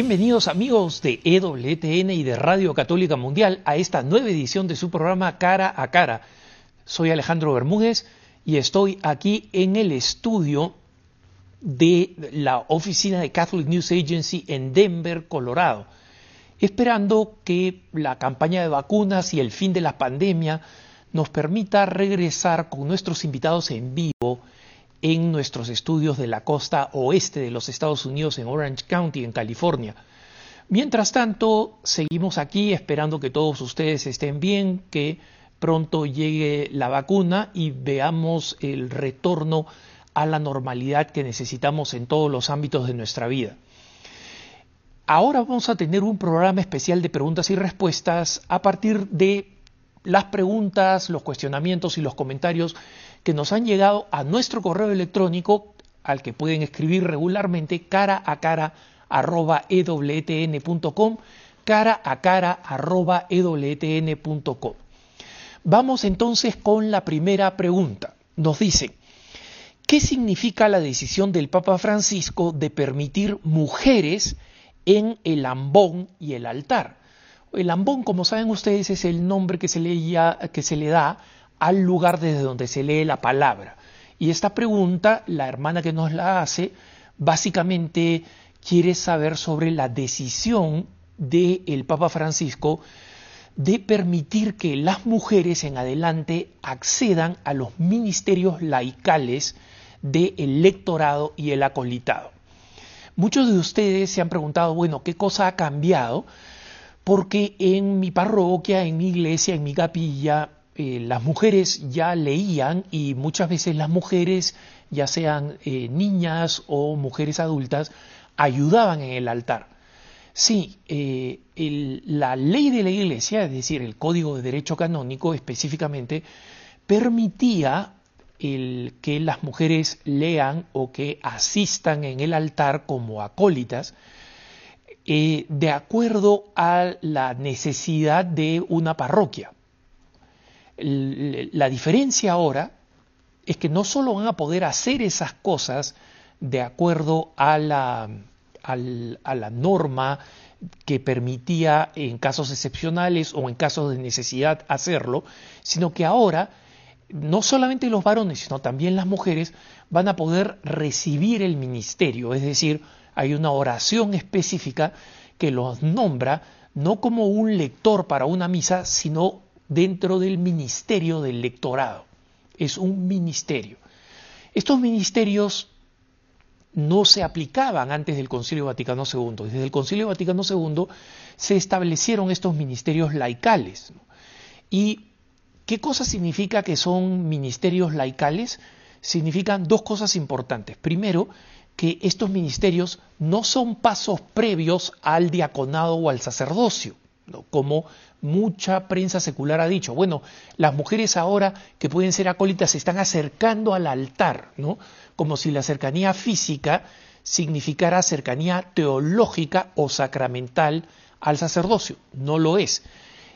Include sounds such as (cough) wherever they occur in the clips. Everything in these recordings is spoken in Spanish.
Bienvenidos amigos de EWTN y de Radio Católica Mundial a esta nueva edición de su programa Cara a Cara. Soy Alejandro Bermúdez y estoy aquí en el estudio de la oficina de Catholic News Agency en Denver, Colorado, esperando que la campaña de vacunas y el fin de la pandemia nos permita regresar con nuestros invitados en vivo en nuestros estudios de la costa oeste de los Estados Unidos en Orange County, en California. Mientras tanto, seguimos aquí esperando que todos ustedes estén bien, que pronto llegue la vacuna y veamos el retorno a la normalidad que necesitamos en todos los ámbitos de nuestra vida. Ahora vamos a tener un programa especial de preguntas y respuestas a partir de las preguntas, los cuestionamientos y los comentarios que nos han llegado a nuestro correo electrónico al que pueden escribir regularmente cara a cara arroba ewtn.com cara a cara arroba ewtn.com Vamos entonces con la primera pregunta. Nos dice, ¿qué significa la decisión del Papa Francisco de permitir mujeres en el ambón y el altar? El ambón, como saben ustedes, es el nombre que se, que se le da al lugar desde donde se lee la palabra. Y esta pregunta, la hermana que nos la hace, básicamente quiere saber sobre la decisión del Papa Francisco de permitir que las mujeres en adelante accedan a los ministerios laicales del electorado y el acolitado. Muchos de ustedes se han preguntado, bueno, ¿qué cosa ha cambiado? Porque en mi parroquia, en mi iglesia, en mi capilla, eh, las mujeres ya leían y muchas veces las mujeres, ya sean eh, niñas o mujeres adultas, ayudaban en el altar. Sí, eh, la ley de la Iglesia, es decir, el Código de Derecho Canónico específicamente, permitía el que las mujeres lean o que asistan en el altar como acólitas, de acuerdo a la necesidad de una parroquia la diferencia ahora es que no solo van a poder hacer esas cosas de acuerdo a la, norma que permitía en casos excepcionales o en casos de necesidad hacerlo, sino que ahora no solamente los varones, sino también las mujeres van a poder recibir el ministerio, es decir, hay una oración específica que los nombra no como un lector para una misa, sino dentro del ministerio del lectorado. Es un ministerio. Estos ministerios no se aplicaban antes del Concilio Vaticano II. Desde el Concilio Vaticano II se establecieron estos ministerios laicales. ¿Y qué cosa significa que son ministerios laicales? Significan dos cosas importantes. Primero, que estos ministerios no son pasos previos al diaconado o al sacerdocio, como mucha prensa secular ha dicho, bueno, las mujeres ahora que pueden ser acólitas se están acercando al altar, ¿no? Como si la cercanía física significara cercanía teológica o sacramental al sacerdocio. No lo es.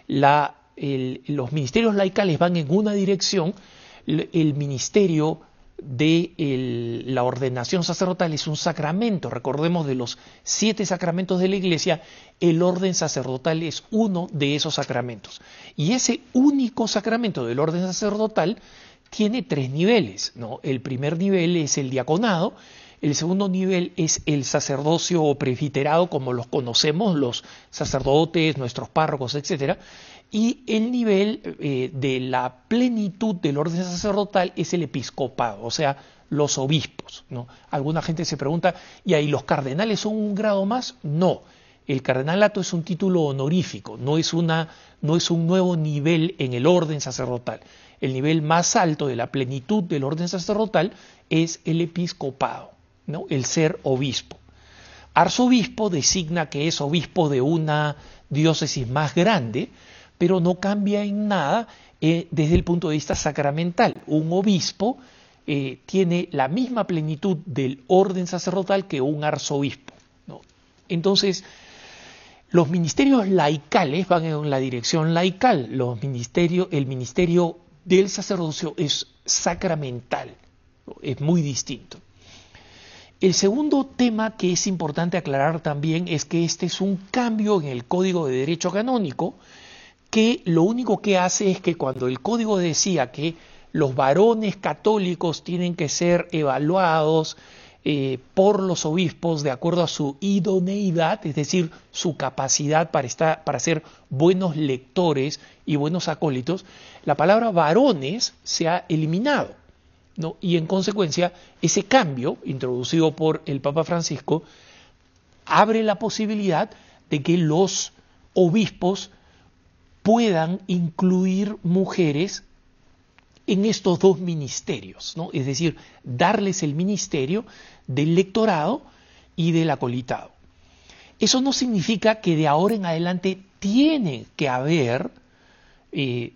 los ministerios laicales van en una dirección, el ministerio de la ordenación sacerdotal es un sacramento. Recordemos de los siete sacramentos de la Iglesia, el orden sacerdotal es uno de esos sacramentos. Y ese único sacramento del orden sacerdotal tiene tres niveles. ¿no? El primer nivel es el diaconado, el segundo nivel es el sacerdocio o presbiterado, como los conocemos, los sacerdotes, nuestros párrocos, etcétera. Y el nivel eh, de la plenitud del orden sacerdotal es el episcopado, o sea, los obispos. Alguna gente se pregunta, ¿y ahí los cardenales son un grado más? No. El cardenalato es un título honorífico, no es, una, no es un nuevo nivel en el orden sacerdotal. El nivel más alto de la plenitud del orden sacerdotal es el episcopado, ¿no? el ser obispo. Arzobispo designa que es obispo de una diócesis más grande, pero no cambia en nada eh, desde el punto de vista sacramental. Un obispo eh, tiene la misma plenitud del orden sacerdotal que un arzobispo. Entonces, los ministerios laicales van en la dirección laical. El ministerio del sacerdocio es sacramental, es muy distinto. El segundo tema que es importante aclarar también es que este es un cambio en el Código de Derecho Canónico que lo único que hace es que cuando el código decía que los varones católicos tienen que ser evaluados eh, por los obispos de acuerdo a su idoneidad, es decir, su capacidad para, estar, para ser buenos lectores y buenos acólitos, la palabra varones se ha eliminado. ¿no? Y en consecuencia, ese cambio introducido por el Papa Francisco abre la posibilidad de que los obispos puedan incluir mujeres en estos dos ministerios, ¿no? es decir, darles el ministerio del lectorado y del acolitado. Eso no significa que de ahora en adelante tiene que haber eh,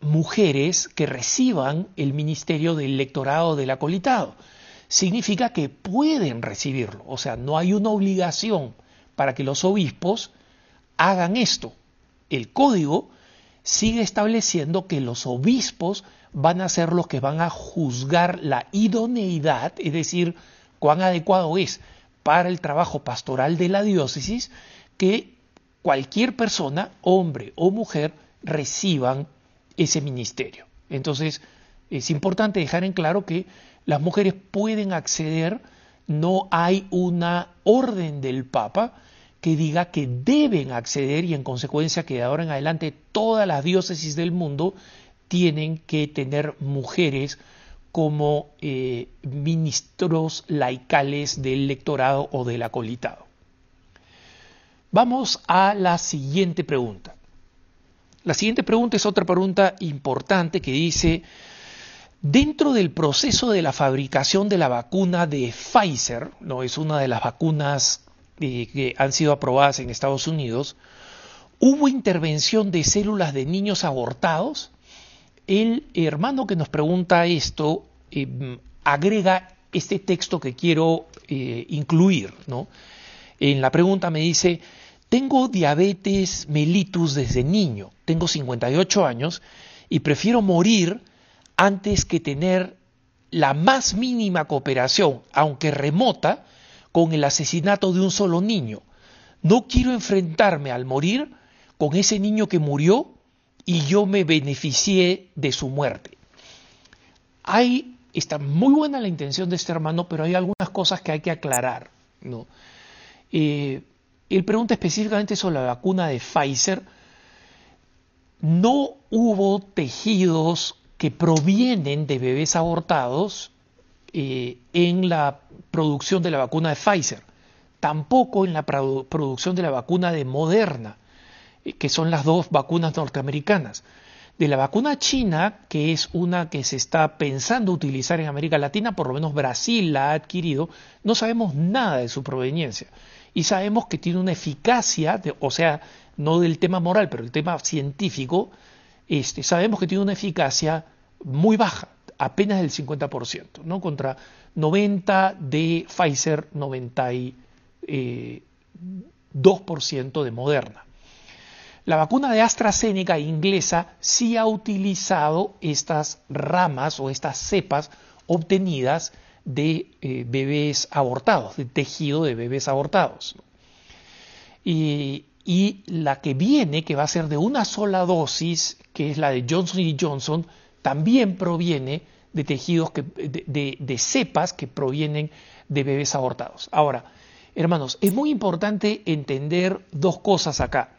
mujeres que reciban el ministerio del lectorado del acolitado. Significa que pueden recibirlo, o sea, no hay una obligación para que los obispos hagan esto el código sigue estableciendo que los obispos van a ser los que van a juzgar la idoneidad, es decir, cuán adecuado es para el trabajo pastoral de la diócesis que cualquier persona, hombre o mujer, reciban ese ministerio. Entonces, es importante dejar en claro que las mujeres pueden acceder, no hay una orden del Papa, que diga que deben acceder y en consecuencia que de ahora en adelante todas las diócesis del mundo tienen que tener mujeres como eh, ministros laicales del lectorado o del acolitado. Vamos a la siguiente pregunta. La siguiente pregunta es otra pregunta importante que dice, dentro del proceso de la fabricación de la vacuna de Pfizer, no es una de las vacunas que han sido aprobadas en Estados Unidos, hubo intervención de células de niños abortados. El hermano que nos pregunta esto eh, agrega este texto que quiero eh, incluir. ¿no? En la pregunta me dice, tengo diabetes mellitus desde niño, tengo 58 años y prefiero morir antes que tener la más mínima cooperación, aunque remota, con el asesinato de un solo niño. No quiero enfrentarme al morir con ese niño que murió y yo me beneficié de su muerte. Hay, está muy buena la intención de este hermano, pero hay algunas cosas que hay que aclarar. ¿no? Eh, él pregunta específicamente sobre la vacuna de Pfizer. No hubo tejidos que provienen de bebés abortados eh, en la producción de la vacuna de Pfizer, tampoco en la producción de la vacuna de Moderna, eh, que son las dos vacunas norteamericanas. De la vacuna china, que es una que se está pensando utilizar en América Latina, por lo menos Brasil la ha adquirido, no sabemos nada de su proveniencia. Y sabemos que tiene una eficacia, o sea, no del tema moral, pero el tema científico, este, sabemos que tiene una eficacia muy baja apenas del 50%, ¿no? contra 90 de Pfizer, 92% eh, de Moderna. La vacuna de AstraZeneca inglesa sí ha utilizado estas ramas o estas cepas obtenidas de eh, bebés abortados, de tejido de bebés abortados. Y, y, la que viene, que va a ser de una sola dosis, que es la de Johnson Johnson, también proviene de tejidos, de, cepas que provienen de bebés abortados. Ahora, hermanos, es muy importante entender dos cosas acá.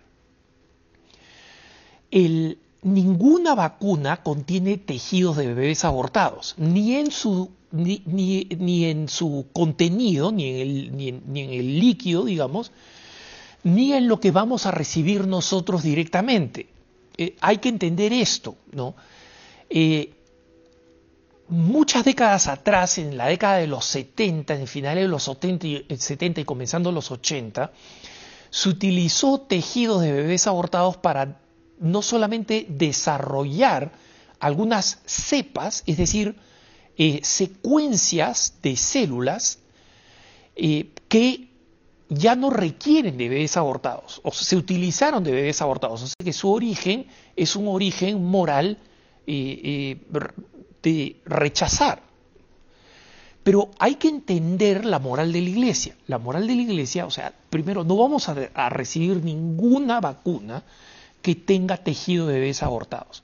ninguna vacuna contiene tejidos de bebés abortados, ni en su, ni, en su contenido, ni en, el, ni, en, el, líquido, digamos, ni en lo que vamos a recibir nosotros directamente. Eh, hay que entender esto, ¿no? Eh, muchas décadas atrás, en la década de los 70, en finales de los 70 y, 70 y comenzando los 80, se utilizó tejidos de bebés abortados para no solamente desarrollar algunas cepas, es decir, eh, secuencias de células eh, que ya no requieren de bebés abortados, o se utilizaron de bebés abortados, o sea que su origen es un origen moral de rechazar. Pero hay que entender la moral de la iglesia. La moral de la iglesia, o sea, primero, no vamos a, a recibir ninguna vacuna que tenga tejido de bebés abortados,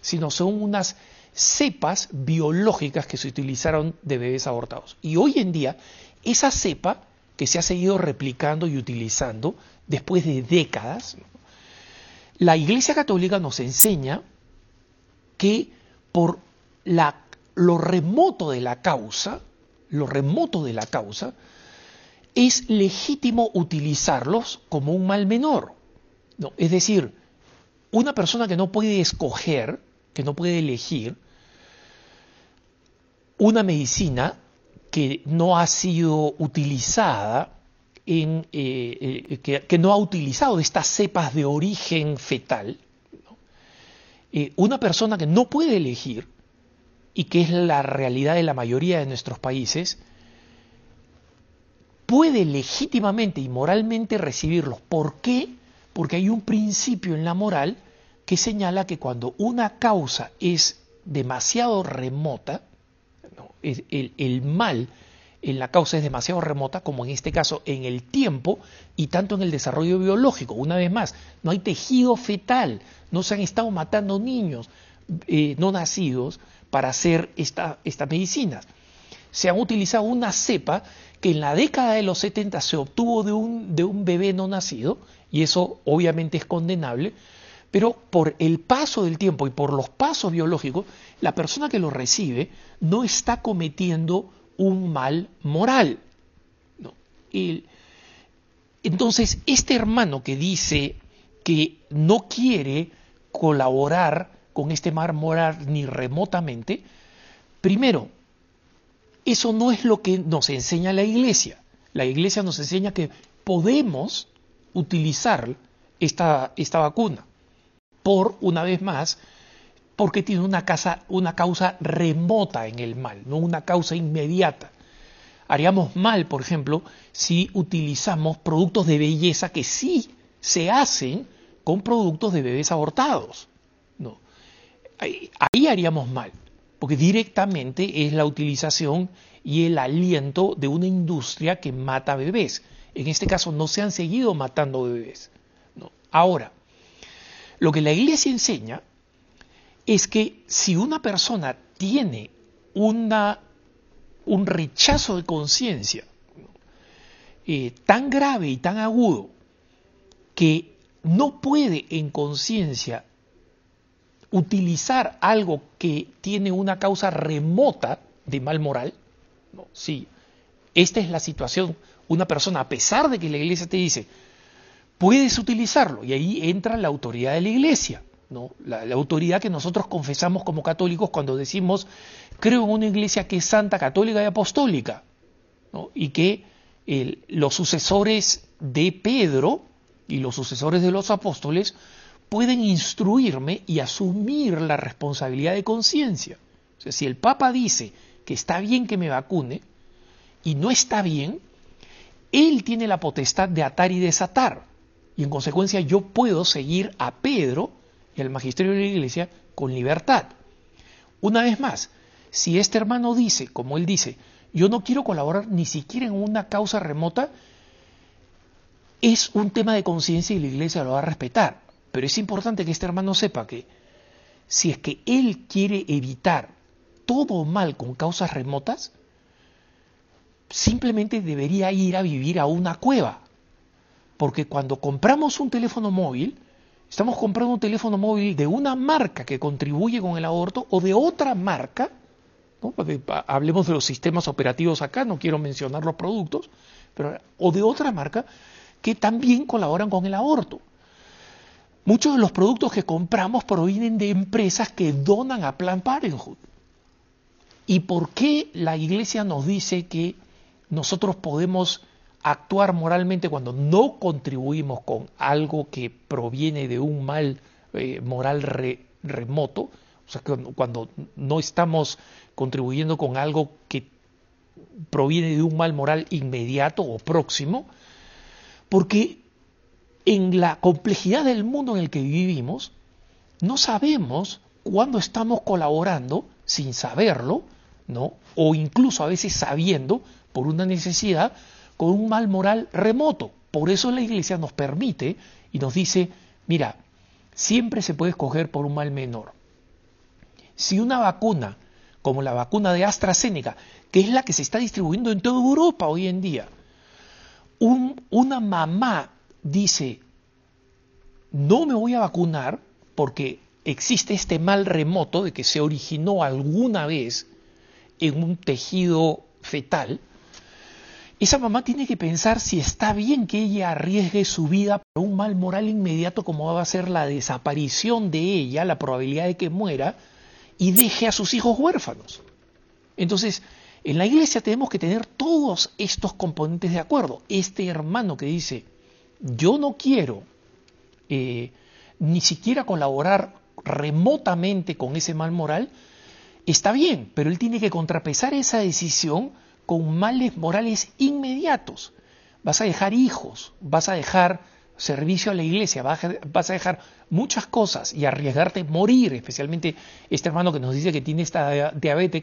sino son unas cepas biológicas que se utilizaron de bebés abortados. Y hoy en día, esa cepa que se ha seguido replicando y utilizando después de décadas, la Iglesia Católica nos enseña que por lo remoto de la causa, lo remoto de la causa, es legítimo utilizarlos como un mal menor. No, es decir, una persona que no puede escoger, que no puede elegir, una medicina que no ha sido utilizada en, eh, eh, que, no ha utilizado estas cepas de origen fetal, eh, una persona que no puede elegir, y que es la realidad de la mayoría de nuestros países, puede legítimamente y moralmente recibirlos. ¿Por qué? Porque hay un principio en la moral que señala que cuando una causa es demasiado remota, el, mal en la causa es demasiado remota, como en este caso en el tiempo y tanto en el desarrollo biológico. Una vez más, no hay tejido fetal, no se han estado matando niños eh, no nacidos para hacer estas medicinas. Se han utilizado una cepa que en la década de los 70 se obtuvo de un, de un bebé no nacido, y eso obviamente es condenable, pero por el paso del tiempo y por los pasos biológicos, la persona que lo recibe no está cometiendo un mal moral. entonces, este hermano que dice que no quiere colaborar con este mal moral ni remotamente, primero, eso no es lo que nos enseña la iglesia. La iglesia nos enseña que podemos utilizar esta, esta vacuna por, una vez más, porque tiene una, una causa remota en el mal, no una causa inmediata. Haríamos mal, por ejemplo, si utilizamos productos de belleza que sí se hacen con productos de bebés abortados. No. Ahí, ahí haríamos mal, porque directamente es la utilización y el aliento de una industria que mata bebés. En este caso no se han seguido matando bebés. No. Ahora, lo que la iglesia enseña es que si una persona tiene una, un rechazo de conciencia eh, tan grave y tan agudo que no puede en conciencia utilizar algo que tiene una causa remota de mal moral, no, sí, esta es la situación, una persona, a pesar de que la iglesia te dice, puedes utilizarlo. Y ahí entra la autoridad de la iglesia, la, autoridad que nosotros confesamos como católicos cuando decimos, creo en una iglesia que es santa, católica y apostólica, y que los sucesores de Pedro y los sucesores de los apóstoles pueden instruirme y asumir la responsabilidad de conciencia. O sea, si el Papa dice que está bien que me vacune y no está bien, él tiene la potestad de atar y desatar. Y en consecuencia yo puedo seguir a Pedro y al magisterio de la iglesia con libertad. Una vez más, si este hermano dice, como él dice, yo no quiero colaborar ni siquiera en una causa remota, es un tema de conciencia y la iglesia lo va a respetar. Pero es importante que este hermano sepa que si es que él quiere evitar todo mal con causas remotas, simplemente debería ir a vivir a una cueva porque cuando compramos un teléfono móvil, estamos comprando un teléfono móvil de una marca que contribuye con el aborto o de otra marca, hablemos de los sistemas operativos acá, no quiero mencionar los productos, pero, o de otra marca que también colaboran con el aborto. Muchos de los productos que compramos provienen de empresas que donan a Plan Parenthood. ¿Y por qué la iglesia nos dice que nosotros podemos actuar moralmente cuando no contribuimos con algo que proviene de un mal eh, moral remoto, o sea, cuando no estamos contribuyendo con algo que proviene de un mal moral inmediato o próximo, porque en la complejidad del mundo en el que vivimos, no sabemos cuándo estamos colaborando, sin saberlo, ¿no? O incluso a veces sabiendo, por una necesidad, con un mal moral remoto. Por eso la Iglesia nos permite y nos dice, mira, siempre se puede escoger por un mal menor. Si una vacuna, como la vacuna de AstraZeneca, que es la que se está distribuyendo en toda Europa hoy en día, una mamá dice, no me voy a vacunar porque existe este mal remoto de que se originó alguna vez en un tejido fetal, esa mamá tiene que pensar si está bien que ella arriesgue su vida por un mal moral inmediato como va a ser la desaparición de ella, la probabilidad de que muera, y deje a sus hijos huérfanos. Entonces, en la iglesia tenemos que tener todos estos componentes de acuerdo. Este hermano que dice, yo no quiero eh, ni siquiera colaborar remotamente con ese mal moral, está bien, pero él tiene que contrapesar esa decisión con males morales inmediatos. Vas a dejar hijos, vas a dejar servicio a la iglesia, vas a dejar muchas cosas y arriesgarte a morir, especialmente este hermano que nos dice que tiene esta diabetes,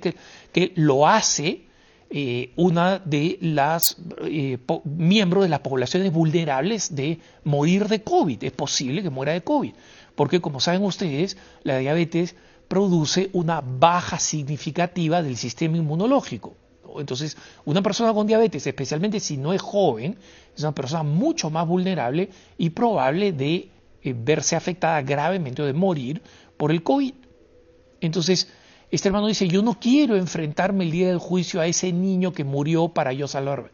que, lo hace eh, una de las eh, miembros de las poblaciones vulnerables de morir de COVID. Es posible que muera de COVID, porque como saben ustedes, la diabetes produce una baja significativa del sistema inmunológico. Entonces, una persona con diabetes, especialmente si no es joven, es una persona mucho más vulnerable y probable de eh, verse afectada gravemente o de morir por el COVID. Entonces, este hermano dice, yo no quiero enfrentarme el día del juicio a ese niño que murió para yo salvarme.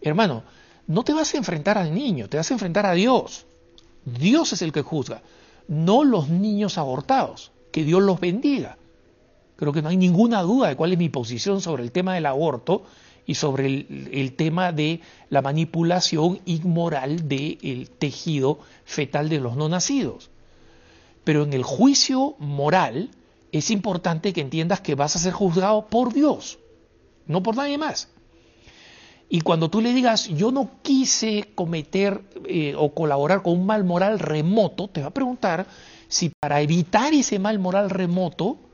Hermano, no te vas a enfrentar al niño, te vas a enfrentar a Dios. Dios es el que juzga, no los niños abortados. Que Dios los bendiga. Creo que no hay ninguna duda de cuál es mi posición sobre el tema del aborto y sobre el, tema de la manipulación inmoral del tejido fetal de los no nacidos. Pero en el juicio moral es importante que entiendas que vas a ser juzgado por Dios, no por nadie más. Y cuando tú le digas, yo no quise cometer eh, o colaborar con un mal moral remoto, te va a preguntar si para evitar ese mal moral remoto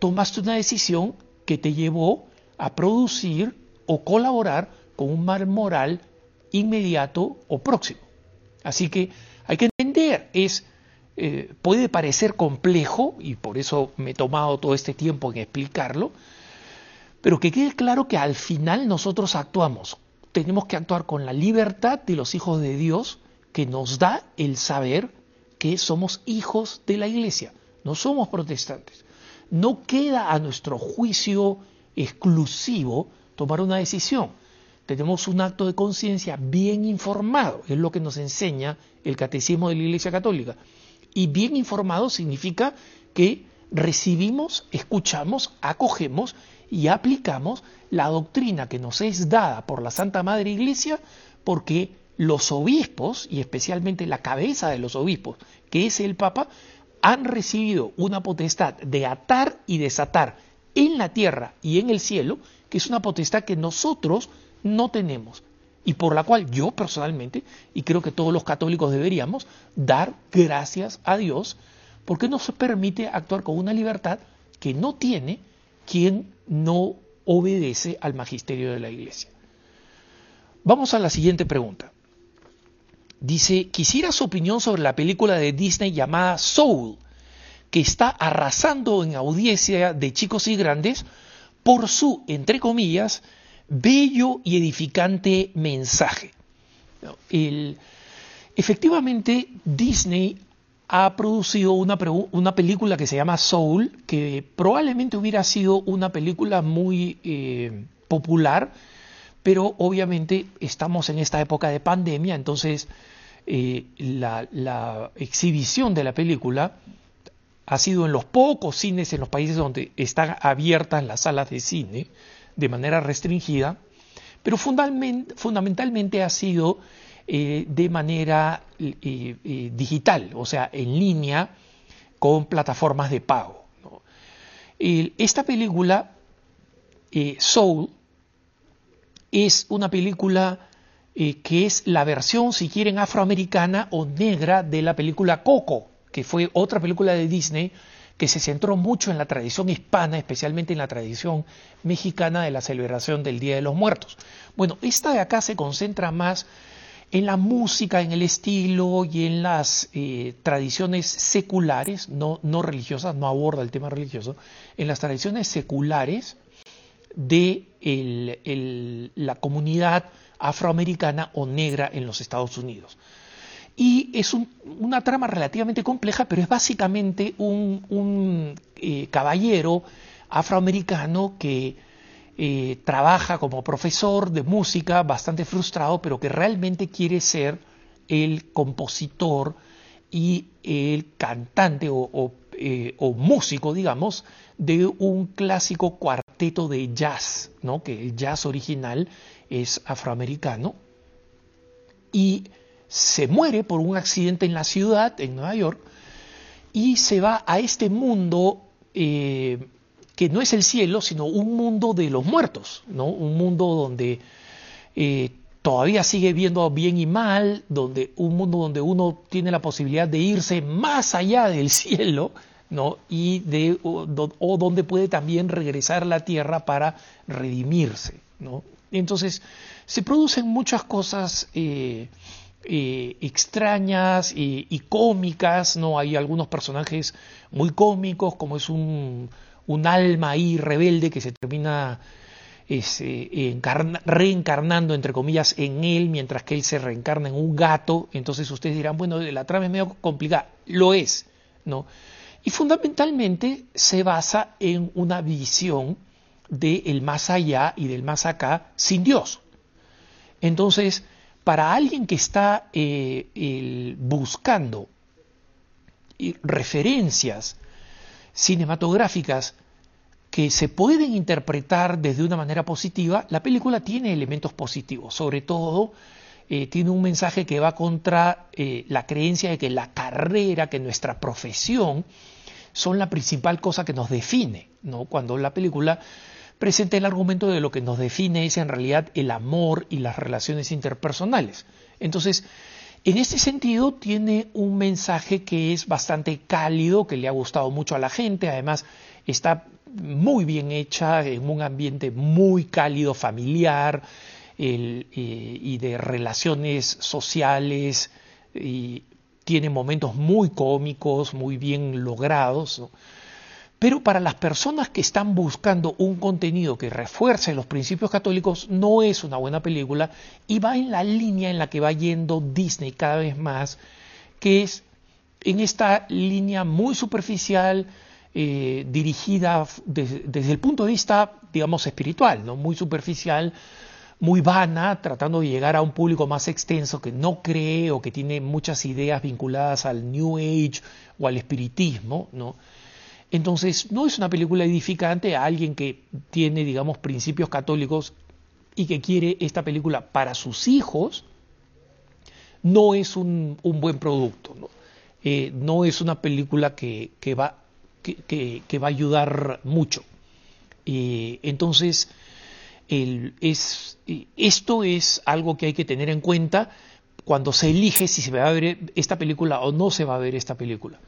tomaste una decisión que te llevó a producir o colaborar con un mal moral inmediato o próximo. Así que hay que entender, es, eh, puede parecer complejo, y por eso me he tomado todo este tiempo en explicarlo, pero que quede claro que al final nosotros actuamos. Tenemos que actuar con la libertad de los hijos de Dios que nos da el saber que somos hijos de la iglesia, no somos protestantes no queda a nuestro juicio exclusivo tomar una decisión. Tenemos un acto de conciencia bien informado, es lo que nos enseña el catecismo de la Iglesia Católica. Y bien informado significa que recibimos, escuchamos, acogemos y aplicamos la doctrina que nos es dada por la Santa Madre Iglesia, porque los obispos, y especialmente la cabeza de los obispos, que es el Papa, han recibido una potestad de atar y desatar en la tierra y en el cielo, que es una potestad que nosotros no tenemos y por la cual yo personalmente, y creo que todos los católicos deberíamos, dar gracias a Dios porque nos permite actuar con una libertad que no tiene quien no obedece al magisterio de la Iglesia. Vamos a la siguiente pregunta. Dice, quisiera su opinión sobre la película de Disney llamada Soul, que está arrasando en audiencia de chicos y grandes por su, entre comillas, bello y edificante mensaje. efectivamente, Disney ha producido una, una, película que se llama Soul, que probablemente hubiera sido una película muy eh, popular, pero obviamente estamos en esta época de pandemia, entonces eh, la, exhibición de la película ha sido en los pocos cines en los países donde están abiertas las salas de cine de manera restringida, pero fundamentalmente ha sido eh, de manera eh, digital, o sea, en línea con plataformas de pago. esta película, Soul, es una película eh, que es la versión, si quieren, afroamericana o negra de la película Coco, que fue otra película de Disney que se centró mucho en la tradición hispana, especialmente en la tradición mexicana de la celebración del Día de los Muertos. Bueno, esta de acá se concentra más en la música, en el estilo y en las eh, tradiciones seculares, no, no religiosas, no aborda el tema religioso, en las tradiciones seculares de la comunidad afroamericana o negra en los Estados Unidos. Y es una trama relativamente compleja, pero es básicamente un, eh, caballero afroamericano que eh, trabaja como profesor de música, bastante frustrado, pero que realmente quiere ser el compositor y el cantante o, eh, músico, digamos, de un clásico cuarteto de jazz, ¿no? que el jazz original es afroamericano, y se muere por un accidente en la ciudad, en Nueva York, y se va a este mundo eh, que no es el cielo, sino un mundo de los muertos, ¿no? un mundo donde eh, todavía sigue viendo bien y mal, donde un mundo donde uno tiene la posibilidad de irse más allá del (laughs) cielo, ¿no? y de, o, donde puede también regresar a la tierra para redimirse. ¿no? Entonces, se producen muchas cosas eh, eh, extrañas y, cómicas, ¿no? Hay algunos personajes muy cómicos, como es un, alma ahí rebelde que se termina eh, reencarnando, entre comillas, en él, mientras que él se reencarna en un gato. Entonces ustedes dirán, bueno, la trama es medio complicada. Lo es, ¿no? Y fundamentalmente se basa en una visión del más allá y del más acá sin Dios. Entonces, para alguien que está eh, buscando referencias cinematográficas que se pueden interpretar desde una manera positiva, la película tiene elementos positivos, sobre todo eh, tiene un mensaje que va contra eh, la creencia de que la carrera, que nuestra profesión son la principal cosa que nos define, ¿no? Cuando la película presenta el argumento de lo que nos define es en realidad el amor y las relaciones interpersonales. Entonces, en este sentido tiene un mensaje que es bastante cálido, que le ha gustado mucho a la gente, además está muy bien hecha en un ambiente muy cálido, familiar eh, y de relaciones sociales, y tiene momentos muy cómicos, muy bien logrados. Pero para las personas que están buscando un contenido que refuerce los principios católicos, no es una buena película y va en la línea en la que va yendo Disney cada vez más, que es en esta línea muy superficial, eh, dirigida desde el punto de vista, digamos, espiritual, ¿no? muy superficial, muy vana, tratando de llegar a un público más extenso que no cree o que tiene muchas ideas vinculadas al New Age o al espiritismo, ¿no? Entonces, no es una película edificante a alguien que tiene, digamos, principios católicos y que quiere esta película para sus hijos, no es un, buen producto. ¿no? Eh, no es una película que, va, que, va a ayudar mucho. Eh, entonces, es, esto es algo que hay que tener en cuenta cuando se elige si se va a ver esta película o no se va a ver esta película.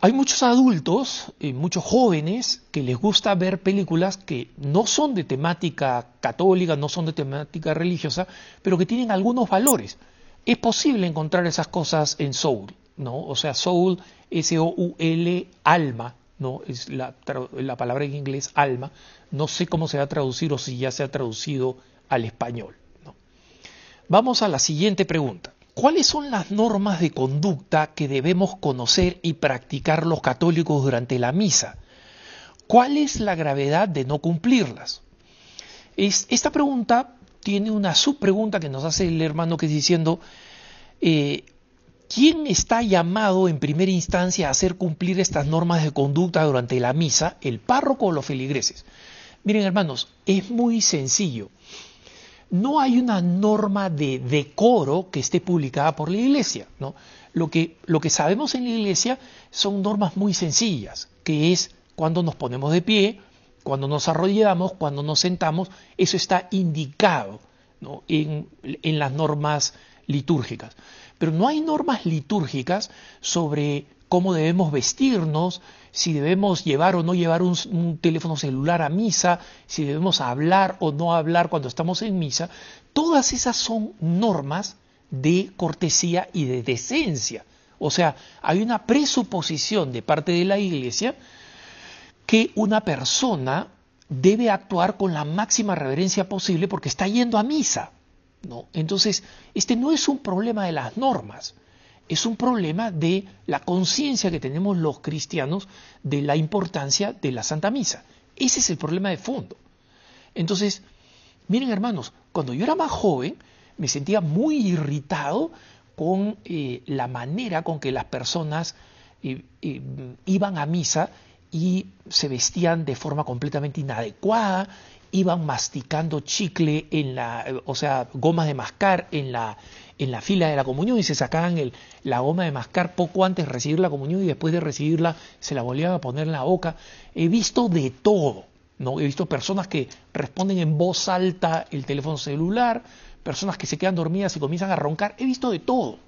Hay muchos adultos, y muchos jóvenes, que les gusta ver películas que no son de temática católica, no son de temática religiosa, pero que tienen algunos valores. Es posible encontrar esas cosas en Soul, ¿no? O sea, Soul, S-O-U-L, alma, ¿no? Es la, la palabra en inglés alma. No sé cómo se va a traducir o si ya se ha traducido al español. Vamos a la siguiente pregunta. ¿Cuáles son las normas de conducta que debemos conocer y practicar los católicos durante la misa? ¿Cuál es la gravedad de no cumplirlas? esta pregunta tiene una subpregunta que nos hace el hermano que es diciendo, eh, ¿quién está llamado en primera instancia a hacer cumplir estas normas de conducta durante la misa? ¿El párroco o los feligreses? Miren hermanos, es muy sencillo no hay una norma de decoro que esté publicada por la Iglesia. ¿no? Lo, que, lo que sabemos en la Iglesia son normas muy sencillas, que es cuando nos ponemos de pie, cuando nos arrodillamos, cuando nos sentamos, eso está indicado en, en las normas litúrgicas. Pero no hay normas litúrgicas sobre cómo debemos vestirnos, si debemos llevar o no llevar un, teléfono celular a misa, si debemos hablar o no hablar cuando estamos en misa, todas esas son normas de cortesía y de decencia. O sea, hay una presuposición de parte de la Iglesia que una persona debe actuar con la máxima reverencia posible porque está yendo a misa. ¿No? Entonces, este no es un problema de las normas, es un problema de la conciencia que tenemos los cristianos de la importancia de la Santa Misa. Ese es el problema de fondo. Entonces, miren hermanos, cuando yo era más joven, me sentía muy irritado con eh, la manera con que las personas eh, eh, iban a misa y se vestían de forma completamente inadecuada, iban masticando chicle en la, o sea, gomas de mascar en la, en la fila de la comunión y se sacaban el, la goma de mascar poco antes de recibir la comunión y después de recibirla se la volvían a poner en la boca. He visto de todo, ¿no? He visto personas que responden en voz alta el teléfono celular, personas que se quedan dormidas y comienzan a roncar, he visto de todo.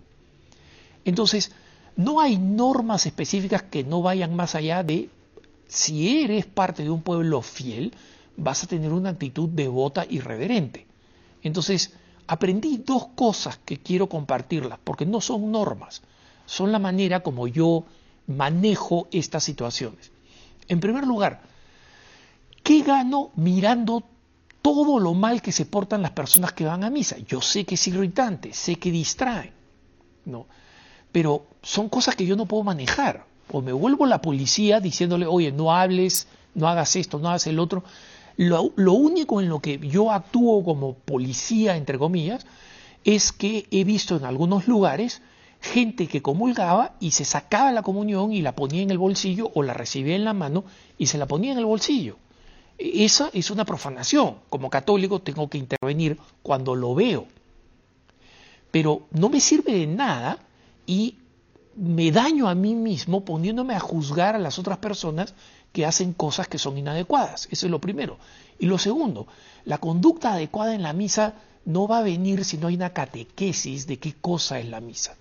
Entonces, no hay normas específicas que no vayan más allá de si eres parte de un pueblo fiel, vas a tener una actitud devota y reverente. Entonces, aprendí dos cosas que quiero compartirlas, porque no son normas, son la manera como yo manejo estas situaciones. En primer lugar, ¿qué gano mirando todo lo mal que se portan las personas que van a misa? Yo sé que es irritante, sé que distraen, ¿no? Pero son cosas que yo no puedo manejar. O me vuelvo la policía diciéndole, oye, no hables, no hagas esto, no hagas el otro. Lo, único en lo que yo actúo como policía, entre comillas, es que he visto en algunos lugares gente que comulgaba y se sacaba la comunión y la ponía en el bolsillo o la recibía en la mano y se la ponía en el bolsillo. Esa es una profanación. Como católico tengo que intervenir cuando lo veo. Pero no me sirve de nada y me daño a mí mismo poniéndome a juzgar a las otras personas que hacen cosas que son inadecuadas. Eso es lo primero. Y lo segundo, la conducta adecuada en la misa no va a venir si no hay una catequesis de qué cosa es la misa.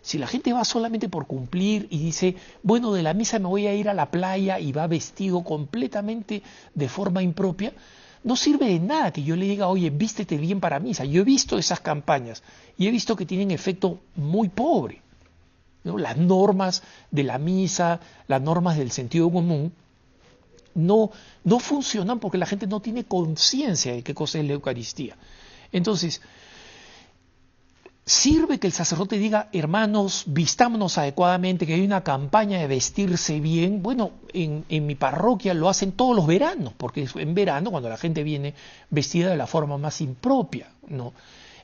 Si la gente va solamente por cumplir y dice, bueno, de la misa me voy a ir a la playa y va vestido completamente de forma impropia, no sirve de nada que yo le diga, oye, vístete bien para misa. Yo he visto esas campañas y he visto que tienen efecto muy pobre. Las normas de la misa, las normas del sentido común, no, no funcionan porque la gente no tiene conciencia de qué cosa es la Eucaristía. Entonces, sirve que el sacerdote diga, hermanos, vistámonos adecuadamente, que hay una campaña de vestirse bien. Bueno, en, en, mi parroquia lo hacen todos los veranos, porque es en verano cuando la gente viene vestida de la forma más impropia, ¿no?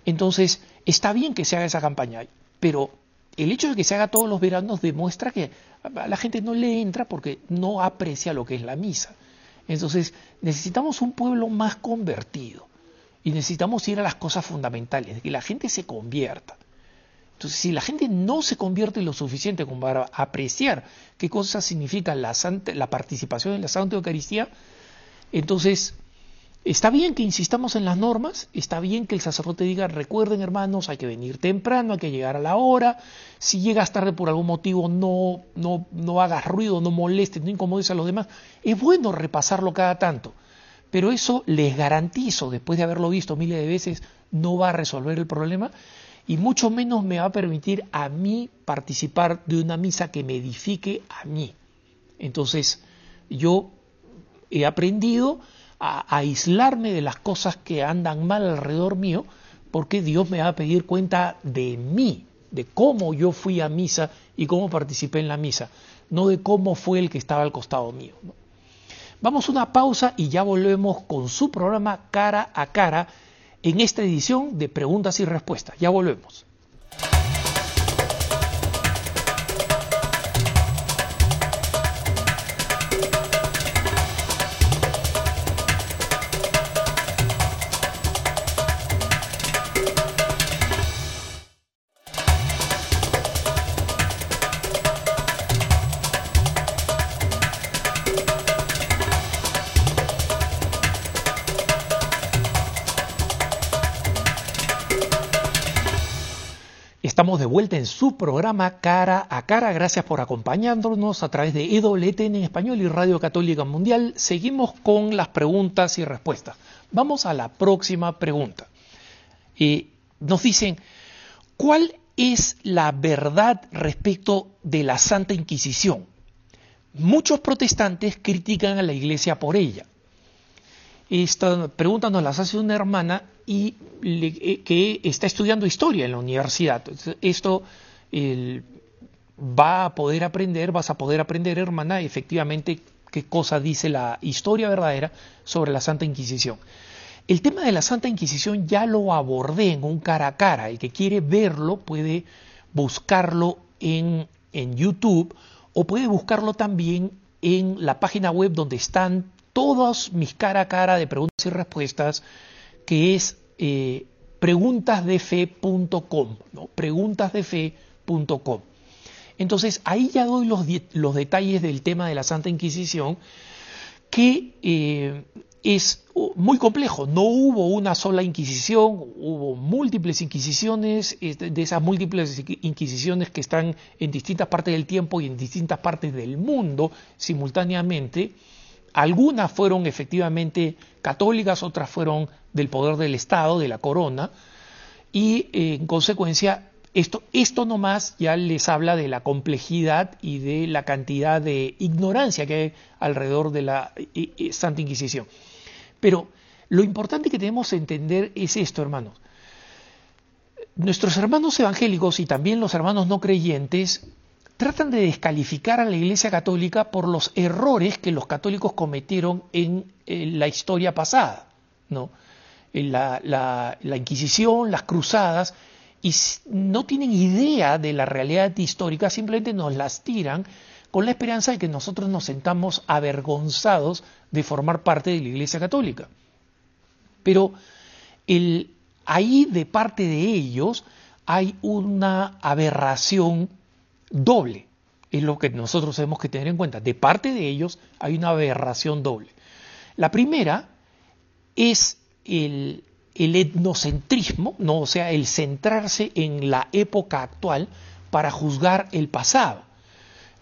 Entonces, está bien que se haga esa campaña, pero el hecho de que se haga todos los veranos demuestra que a la gente no le entra porque no aprecia lo que es la misa. Entonces necesitamos un pueblo más convertido y necesitamos ir a las cosas fundamentales, que la gente se convierta. Entonces, si la gente no se convierte lo suficiente como para apreciar qué cosa significa la, la participación en la Santa Eucaristía, entonces Está bien que insistamos en las normas, está bien que el sacerdote diga, recuerden hermanos, hay que venir temprano, hay que llegar a la hora, si llegas tarde por algún motivo no, no, no hagas ruido, no molestes, no incomodes a los demás. Es bueno repasarlo cada tanto, pero eso les garantizo, después de haberlo visto miles de veces, no va a resolver el problema y mucho menos me va a permitir a mí participar de una misa que me edifique a mí. Entonces, yo he aprendido a, aislarme de las cosas que andan mal alrededor mío, porque Dios me va a pedir cuenta de mí, de cómo yo fui a misa y cómo participé en la misa, no de cómo fue el que estaba al costado mío. Vamos a una pausa y ya volvemos con su programa cara a cara en esta edición de preguntas y respuestas. Ya volvemos. Vuelta en su programa Cara a Cara. Gracias por acompañándonos a través de EWTN en español y Radio Católica Mundial. Seguimos con las preguntas y respuestas. Vamos a la próxima pregunta. Nos dicen, ¿cuál es la verdad respecto de la Santa Inquisición? Muchos protestantes critican a la Iglesia por ella. Esta pregunta nos la hace una hermana y eh, que está estudiando historia en la universidad. esto va a poder aprender, vas a poder aprender, hermana, efectivamente qué cosa dice la historia verdadera sobre la Santa Inquisición. El tema de la Santa Inquisición ya lo abordé en un cara a cara. El que quiere verlo puede buscarlo en, en YouTube o puede buscarlo también en la página web donde están todos mis cara a cara de preguntas y respuestas, que es eh, preguntasdefe.com, ¿no? preguntasdefe.com. Entonces ahí ya doy los, los, detalles del tema de la Santa Inquisición, que eh, es muy complejo. No hubo una sola Inquisición, hubo múltiples Inquisiciones, de esas múltiples Inquisiciones que están en distintas partes del tiempo y en distintas partes del mundo simultáneamente. Algunas fueron efectivamente católicas, otras fueron del poder del Estado, de la corona, y eh, en consecuencia esto, esto nomás ya les habla de la complejidad y de la cantidad de ignorancia que hay alrededor de la eh, eh, Santa Inquisición. Pero lo importante que tenemos que entender es esto, hermanos. Nuestros hermanos evangélicos y también los hermanos no creyentes tratan de descalificar a la Iglesia Católica por los errores que los católicos cometieron en, la historia pasada, ¿no? La, la, Inquisición, las cruzadas, y no tienen idea de la realidad histórica, simplemente nos las tiran con la esperanza de que nosotros nos sentamos avergonzados de formar parte de la Iglesia Católica. Pero el, ahí de parte de ellos hay una aberración doble. Es lo que nosotros tenemos que tener en cuenta. De parte de ellos hay una aberración doble. La primera es el, etnocentrismo, ¿no? o sea, el centrarse en la época actual para juzgar el pasado.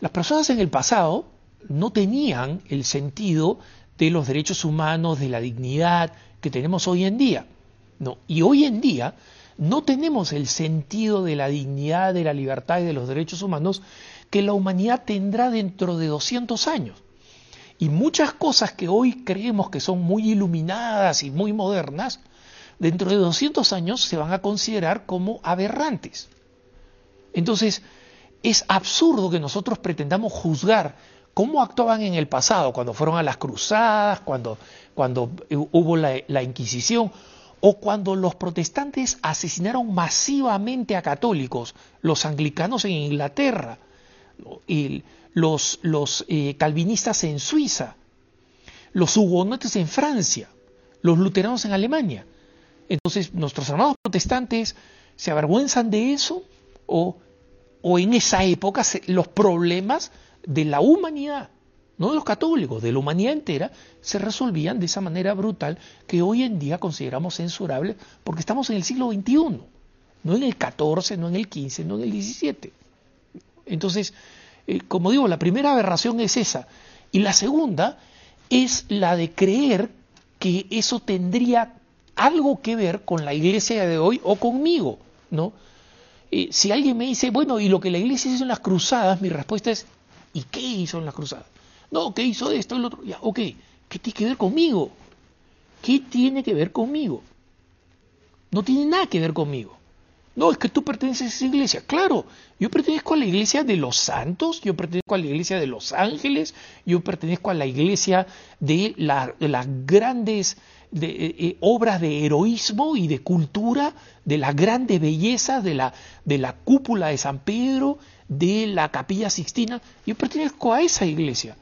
Las personas en el pasado no tenían el sentido de los derechos humanos, de la dignidad que tenemos hoy en día. No, y hoy en día no tenemos el sentido de la dignidad, de la libertad y de los derechos humanos que la humanidad tendrá dentro de 200 años. Y muchas cosas que hoy creemos que son muy iluminadas y muy modernas, dentro de 200 años se van a considerar como aberrantes. Entonces, es absurdo que nosotros pretendamos juzgar cómo actuaban en el pasado, cuando fueron a las cruzadas, cuando, cuando hubo la, Inquisición, o cuando los protestantes asesinaron masivamente a católicos, los anglicanos en Inglaterra, los, los eh, calvinistas en Suiza, los hugonotes en Francia, los luteranos en Alemania. Entonces, nuestros hermanos protestantes se avergüenzan de eso o, o en esa época los problemas de la humanidad no de los católicos, de la humanidad entera, se resolvían de esa manera brutal que hoy en día consideramos censurable porque estamos en el siglo XXI, no en el XIV, no en el XV, no en el XVII. Entonces, eh, como digo, la primera aberración es esa. Y la segunda es la de creer que eso tendría algo que ver con la iglesia de hoy o conmigo, ¿no? Eh, si alguien me dice, bueno, ¿y lo que la iglesia hizo en las cruzadas? Mi respuesta es, ¿y qué hizo en las cruzadas? No, ¿qué hizo esto, el otro? Ya, ok, ¿qué tiene que ver conmigo? ¿Qué tiene que ver conmigo? No tiene nada que ver conmigo. No, es que tú perteneces a esa iglesia. Claro, yo pertenezco a la iglesia de los santos, yo pertenezco a la iglesia de los ángeles, yo pertenezco a la iglesia de, las grandes eh, eh, obras de heroísmo y de cultura, de las grandes bellezas de la, de la cúpula de San Pedro, de la capilla Sixtina. Yo pertenezco a esa iglesia.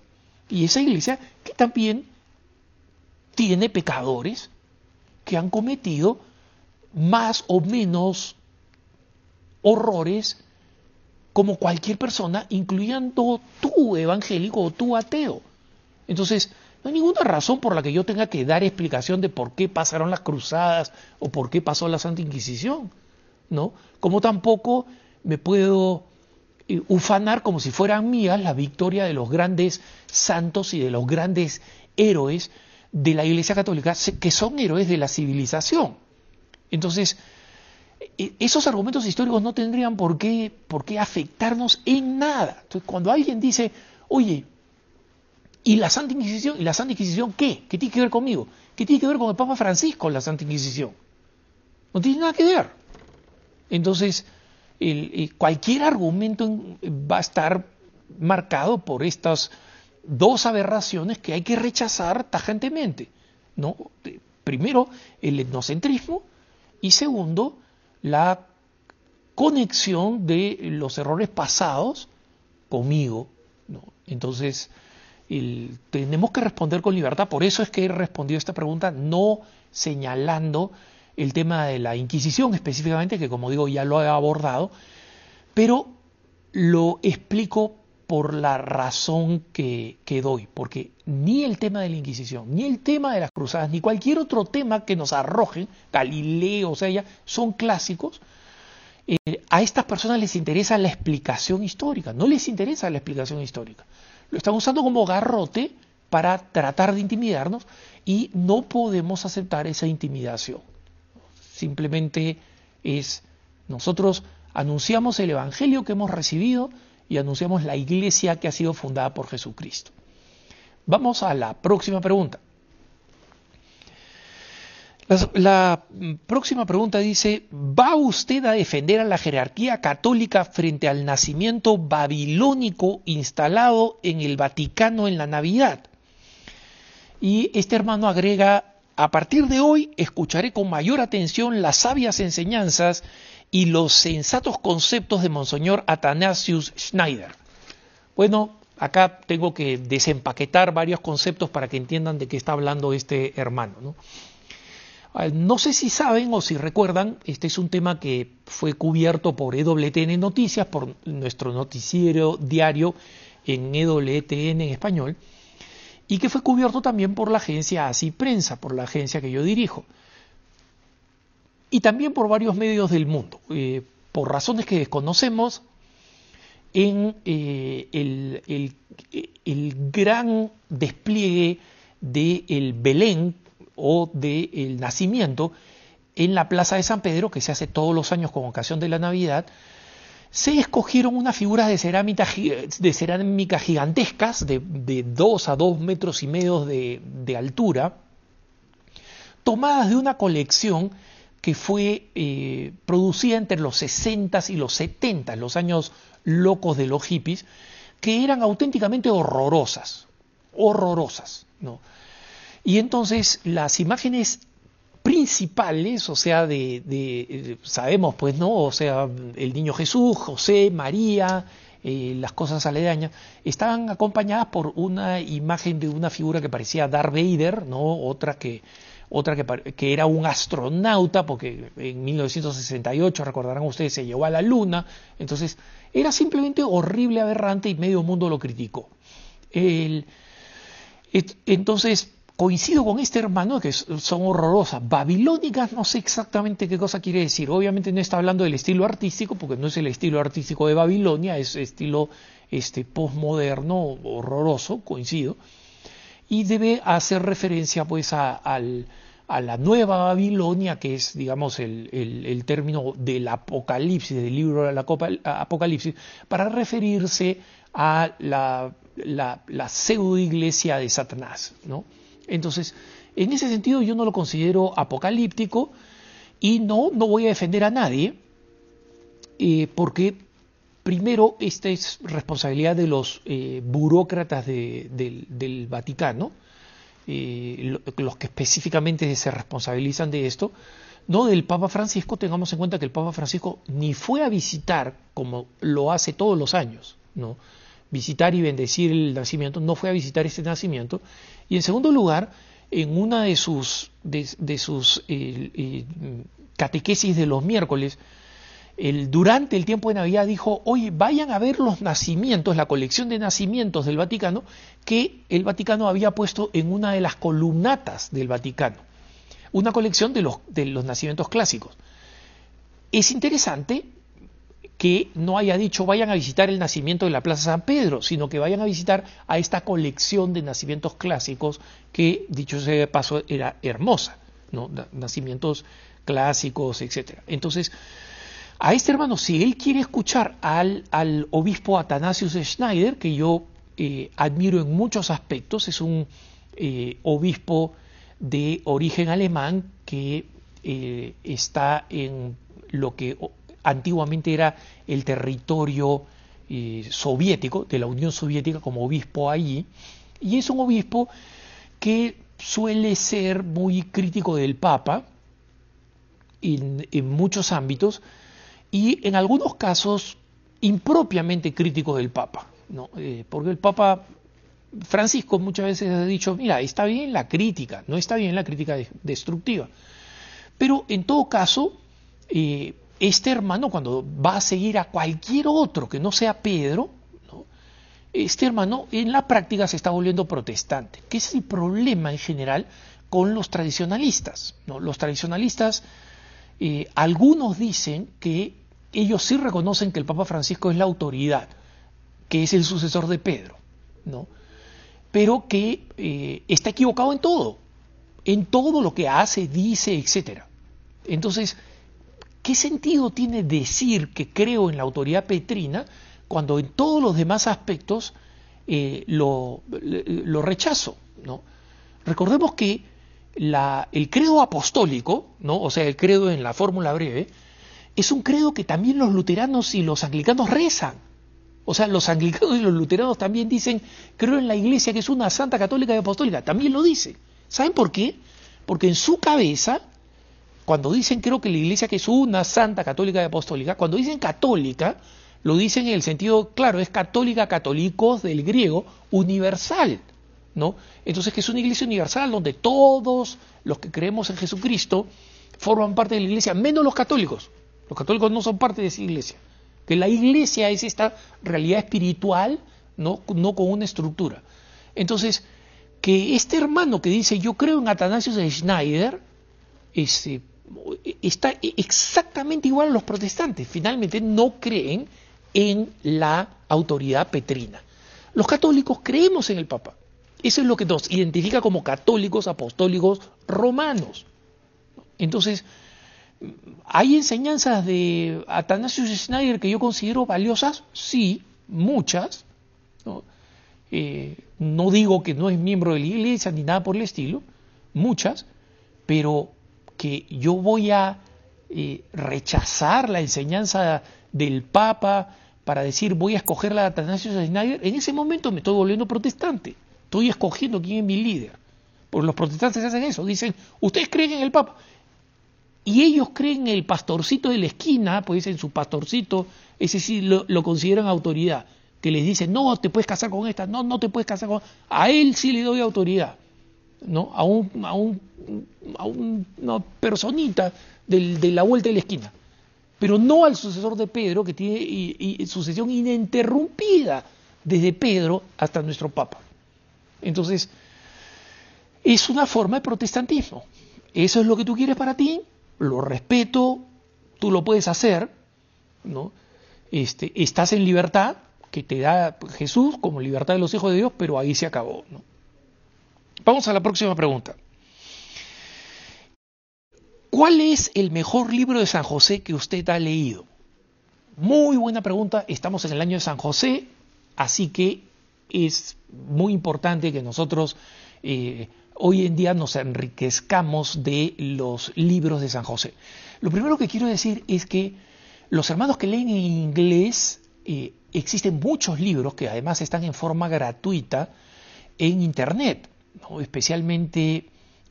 Y esa iglesia que también tiene pecadores que han cometido más o menos horrores como cualquier persona, incluyendo tú evangélico o tú ateo. Entonces, no hay ninguna razón por la que yo tenga que dar explicación de por qué pasaron las cruzadas o por qué pasó la Santa Inquisición, ¿no? Como tampoco me puedo eh, ufanar como si fueran mías la victoria de los grandes santos y de los grandes héroes de la Iglesia Católica, que son héroes de la civilización. Entonces, esos argumentos históricos no tendrían por qué, por qué afectarnos en nada. Entonces, cuando alguien dice, oye, ¿y la Santa Inquisición? ¿Y la Santa Inquisición qué? ¿Qué tiene que ver conmigo? ¿Qué tiene que ver con el Papa Francisco, la Santa Inquisición? No tiene nada que ver. Entonces, cualquier argumento va a estar marcado por estas dos aberraciones que hay que rechazar tajantemente. ¿no? Primero, el etnocentrismo y segundo, la conexión de los errores pasados conmigo. Entonces, tenemos que responder con libertad. Por eso es que he respondido esta pregunta no señalando el tema de la Inquisición específicamente, que como digo ya lo he abordado, pero lo explico por la razón que, doy, porque ni el tema de la Inquisición, ni el tema de las cruzadas, ni cualquier otro tema que nos arrojen, Galileo, o sea, ya son clásicos, eh, a estas personas les interesa la explicación histórica, no les interesa la explicación histórica. Lo están usando como garrote para tratar de intimidarnos y no podemos aceptar esa intimidación. Simplemente es, nosotros anunciamos el Evangelio que hemos recibido, y anunciamos la iglesia que ha sido fundada por Jesucristo. Vamos a la próxima pregunta. La, próxima pregunta dice, ¿va usted a defender a la jerarquía católica frente al nacimiento babilónico instalado en el Vaticano en la Navidad? Y este hermano agrega, a partir de hoy escucharé con mayor atención las sabias enseñanzas y los sensatos conceptos de Monseñor Athanasius Schneider. Bueno, acá tengo que desempaquetar varios conceptos para que entiendan de qué está hablando este hermano. ¿no? Ah, no sé si saben o si recuerdan, este es un tema que fue cubierto por EWTN Noticias, por nuestro noticiero diario en EWTN en español, y que fue cubierto también por la agencia Así Prensa, por la agencia que yo dirijo y también por varios medios del mundo. Eh, por razones que desconocemos, en eh, el, gran despliegue del Belén o del nacimiento en la Plaza de San Pedro, que se hace todos los años con ocasión de la Navidad, se escogieron unas figuras de cerámica, de gigantescas, de, de dos a dos metros y medio de, de altura, tomadas de una colección que fue eh, producida entre los 60 y los 70, los años locos de los hippies, que eran auténticamente horrorosas, horrorosas. ¿no? Y entonces las imágenes principales, o sea, de, sabemos pues, ¿no? O sea, el niño Jesús, José, María, eh, las cosas aledañas, estaban acompañadas por una imagen de una figura que parecía Darth Vader, ¿no? Otra que otra que, era un astronauta, porque en 1968, recordarán ustedes, se llevó a la Luna, entonces era simplemente horrible, aberrante y medio mundo lo criticó. entonces, coincido con este hermano que son horrorosas. Babilónicas, no sé exactamente qué cosa quiere decir. Obviamente no está hablando del estilo artístico, porque no es el estilo artístico de Babilonia, es estilo este, postmoderno, horroroso, coincido y debe hacer referencia pues a, la nueva Babilonia, que es digamos el, término del Apocalipsis, del libro del Apocalipsis, para referirse a la, la, pseudo iglesia de Satanás. ¿no? Entonces, en ese sentido yo no lo considero apocalíptico y no, no voy a defender a nadie, eh, porque Primero, esta es responsabilidad de los eh, burócratas del, Vaticano, eh, los que específicamente se responsabilizan de esto, no del Papa Francisco, tengamos en cuenta que el Papa Francisco ni fue a visitar, como lo hace todos los años, ¿no? visitar y bendecir el nacimiento, no fue a visitar este nacimiento, y en segundo lugar, en una de sus, eh, catequesis de los miércoles, durante el tiempo de Navidad dijo, oye, vayan a ver los nacimientos, la colección de nacimientos del Vaticano, que el Vaticano había puesto en una de las columnatas del Vaticano, una colección de los, nacimientos clásicos. Es interesante que no haya dicho vayan a visitar el nacimiento de la Plaza San Pedro, sino que vayan a visitar a esta colección de nacimientos clásicos que, dicho sea de paso, era hermosa, ¿no? nacimientos clásicos, etc. Entonces, a este hermano, si él quiere escuchar al, obispo Athanasius Schneider, que yo eh, admiro en muchos aspectos, es un eh, obispo de origen alemán que eh, está en lo que antiguamente era el territorio soviético, de la Unión Soviética, como obispo allí, y es un obispo que suele ser muy crítico del Papa en, muchos ámbitos y en algunos casos impropiamente crítico del Papa, ¿no? Eh, porque el Papa Francisco muchas veces ha dicho, mira, está bien la crítica, no está bien la crítica destructiva, pero en todo caso, eh, este hermano cuando va a seguir a cualquier otro que no sea Pedro, este hermano en la práctica se está volviendo protestante, que es el problema en general con los tradicionalistas. Los tradicionalistas, eh, algunos dicen que ellos sí reconocen que el Papa Francisco es la autoridad, que es el sucesor de Pedro, ¿no? pero que eh, está equivocado en todo, en todo lo que hace, dice, etc. Entonces, ¿Qué sentido tiene decir que creo en la autoridad petrina cuando en todos los demás aspectos eh, lo, lo, rechazo? ¿no? Recordemos que la, el credo apostólico, ¿no? o sea, el credo en la fórmula breve, es un credo que también los luteranos y los anglicanos rezan. O sea, los anglicanos y los luteranos también dicen, creo en la iglesia que es una santa católica y apostólica, también lo dice. ¿Saben por qué? Porque en su cabeza cuando dicen creo que la iglesia que es una santa católica y apostólica, cuando dicen católica, lo dicen en el sentido, claro, es católica, católicos del griego, universal, ¿no? Entonces que es una iglesia universal donde todos los que creemos en Jesucristo forman parte de la iglesia, menos los católicos. Los católicos no son parte de esa iglesia. Que la iglesia es esta realidad espiritual, no, con una estructura. Entonces, que este hermano que dice yo creo en Atanasius de Schneider, este, está exactamente igual a los protestantes. Finalmente no creen en la autoridad petrina. Los católicos creemos en el Papa. Eso es lo que nos identifica como católicos apostólicos romanos. Entonces, ¿hay enseñanzas de Athanasius Schneider que yo considero valiosas? Sí, muchas. ¿no? Eh, no digo que no es miembro de la iglesia ni nada por el estilo, muchas, pero que yo voy a eh, rechazar la enseñanza del Papa para decir voy a escoger la de Atanasio Schneider, en ese momento me estoy volviendo protestante. Estoy escogiendo quién es mi líder. Porque los protestantes hacen eso, dicen, ustedes creen en el Papa. Y ellos creen en el pastorcito de la esquina, pues dicen su pastorcito, ese sí lo, consideran autoridad, que les dice, no, te puedes casar con esta, no, no te puedes casar con... A él sí le doy autoridad. ¿no? a, un, a, un, a una personita de la vuelta de la esquina, pero no al sucesor de Pedro, que tiene y, sucesión ininterrumpida desde Pedro hasta nuestro Papa. Entonces, es una forma de protestantismo. Eso es lo que tú quieres para ti, lo respeto, tú lo puedes hacer, ¿no? Este, estás en libertad, que te da Jesús como libertad de los hijos de Dios, pero ahí se acabó. ¿no? Vamos a la próxima pregunta. ¿Cuál es el mejor libro de San José que usted ha leído? Muy buena pregunta. Estamos en el año de San José, así que es muy importante que nosotros eh, hoy en día nos enriquezcamos de los libros de San José. Lo primero que quiero decir es que los hermanos que leen en inglés, eh, existen muchos libros que además están en forma gratuita en Internet especialmente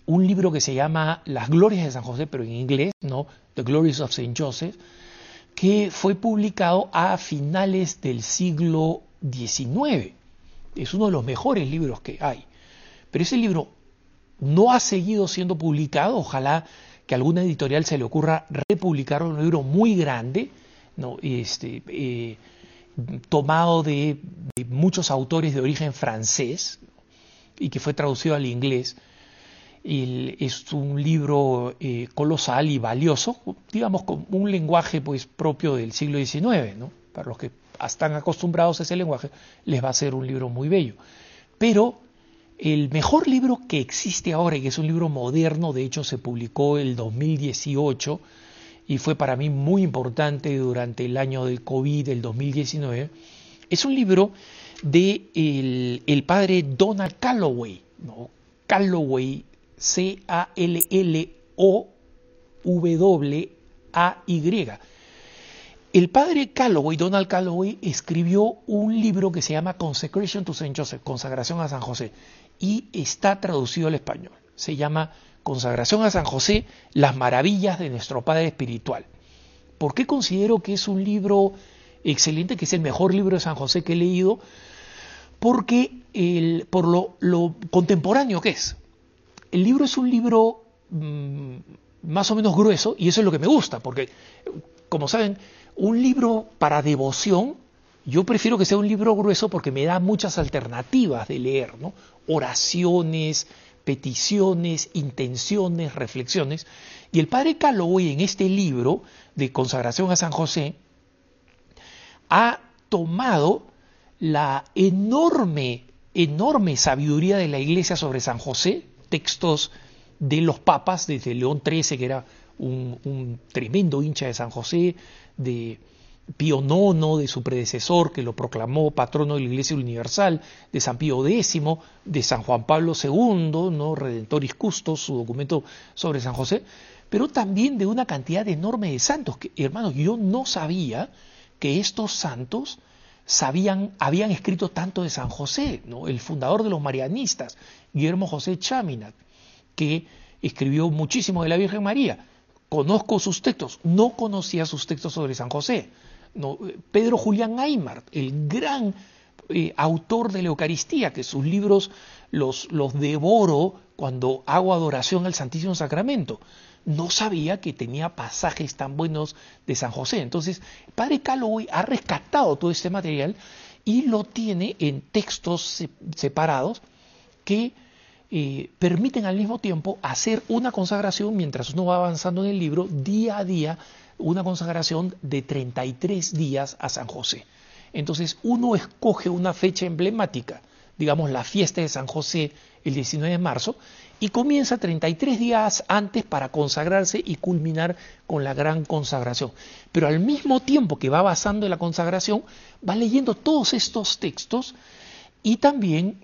un libro que se llama Las Glorias de San José, pero en inglés, ¿no? The Glories of Saint Joseph, que fue publicado a finales del siglo XIX. Es uno de los mejores libros que hay. Pero ese libro no ha seguido siendo publicado. Ojalá que a alguna editorial se le ocurra republicarlo. Un libro muy grande, ¿no? este, eh, tomado de, de, muchos autores de origen francés, y que fue traducido al inglés. es un libro eh, colosal y valioso, digamos con un lenguaje pues propio del siglo XIX, ¿no? Para los que están acostumbrados a ese lenguaje, les va a ser un libro muy bello. Pero el mejor libro que existe ahora, y que es un libro moderno, de hecho se publicó el 2018 y fue para mí muy importante durante el año del COVID, el 2019, es un libro de el, padre Donald Calloway. Calloway, C-A-L-L-O-W-A-Y. El padre Calloway, Donald Calloway, escribió un libro que se llama Consecration to Saint Joseph, Consagración a San José, y está traducido al español. Se llama Consagración a San José, las maravillas de nuestro Padre Espiritual. ¿Por qué considero que es un libro excelente, que es el mejor libro de San José que he leído? Porque el, por lo, contemporáneo que es. El libro es un libro mm, más o menos grueso y eso es lo que me gusta, porque, como saben, un libro para devoción, yo prefiero que sea un libro grueso porque me da muchas alternativas de leer, ¿no? oraciones, peticiones, intenciones, reflexiones. Y el padre Calloway en este libro de consagración a San José ha tomado la enorme, enorme sabiduría de la iglesia sobre San José, textos de los papas, desde León XIII, que era un, un tremendo hincha de San José, de Pío IX, de su predecesor, que lo proclamó patrono de la Iglesia Universal, de San Pío X, de San Juan Pablo II, ¿no? Redentoris Custos, su documento sobre San José, pero también de una cantidad enorme de santos. Que, hermanos, yo no sabía que estos santos sabían, habían escrito tanto de San José, ¿no? el fundador de los marianistas, Guillermo José Chaminat, que escribió muchísimo de la Virgen María. Conozco sus textos, no conocía sus textos sobre San José. Pedro Julián Aymar, el gran eh, autor de la Eucaristía, que sus libros los, los devoro cuando hago adoración al Santísimo Sacramento. No sabía que tenía pasajes tan buenos de San José. Entonces, Padre Calloway ha rescatado todo este material y lo tiene en textos separados que eh, permiten al mismo tiempo hacer una consagración mientras uno va avanzando en el libro día a día una consagración de 33 días a San José. Entonces uno escoge una fecha emblemática, digamos la fiesta de San José el 19 de marzo, y comienza 33 días antes para consagrarse y culminar con la gran consagración. Pero al mismo tiempo que va avanzando en la consagración, va leyendo todos estos textos y también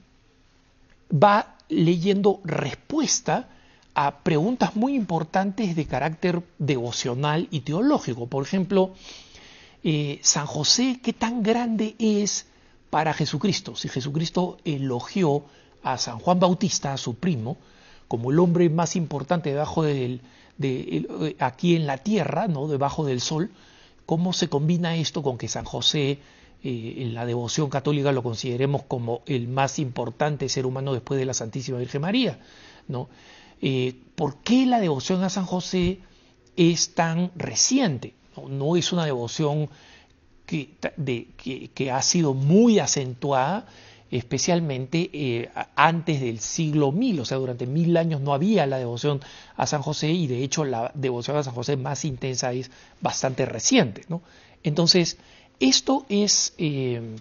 va leyendo respuesta a preguntas muy importantes de carácter devocional y teológico. Por ejemplo, eh, San José, ¿qué tan grande es para Jesucristo? Si Jesucristo elogió a San Juan Bautista, a su primo, como el hombre más importante debajo del, de, eh, aquí en la tierra, ¿no? debajo del sol, ¿cómo se combina esto con que San José eh, en la devoción católica lo consideremos como el más importante ser humano después de la Santísima Virgen María? ¿no? Eh, ¿por qué la devoción a San José es tan reciente? No, es una devoción que, ha sido muy acentuada, especialmente eh, antes del siglo mil, o sea, durante mil años no había la devoción a San José y de hecho la devoción a San José más intensa es bastante reciente. Entonces, esto es, eh,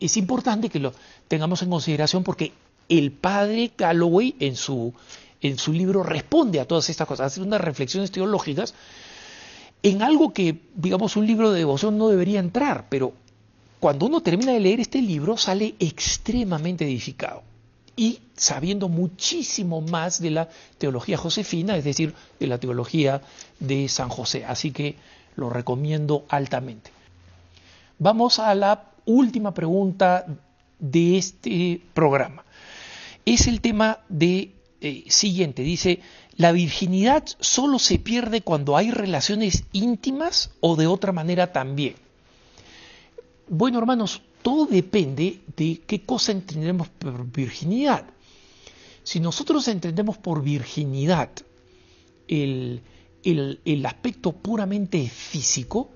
es importante que lo tengamos en consideración porque el padre Calloway en su, en su libro responde a todas estas cosas, hace unas reflexiones teológicas en algo que, digamos, un libro de devoción no debería entrar, pero cuando uno termina de leer este libro sale extremadamente edificado y sabiendo muchísimo más de la teología josefina, es decir, de la teología de San José. Así que lo recomiendo altamente. Vamos a la última pregunta de este programa es el tema de eh, siguiente. Dice, ¿la virginidad solo se pierde cuando hay relaciones íntimas o de otra manera también? Bueno, hermanos, todo depende de qué cosa entendemos por virginidad. Si nosotros entendemos por virginidad el, aspecto puramente físico,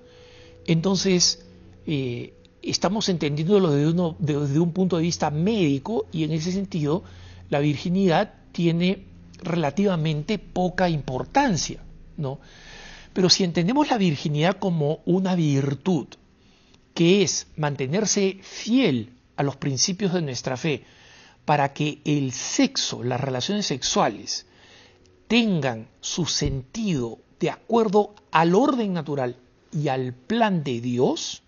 entonces eh, estamos entendiéndolo desde, desde un punto de vista médico y en ese sentido la virginidad tiene relativamente poca importancia, ¿no? Pero si entendemos la virginidad como una virtud, que es mantenerse fiel a los principios de nuestra fe, para que el sexo, las relaciones sexuales, tengan su sentido de acuerdo al orden natural y al plan de Dios,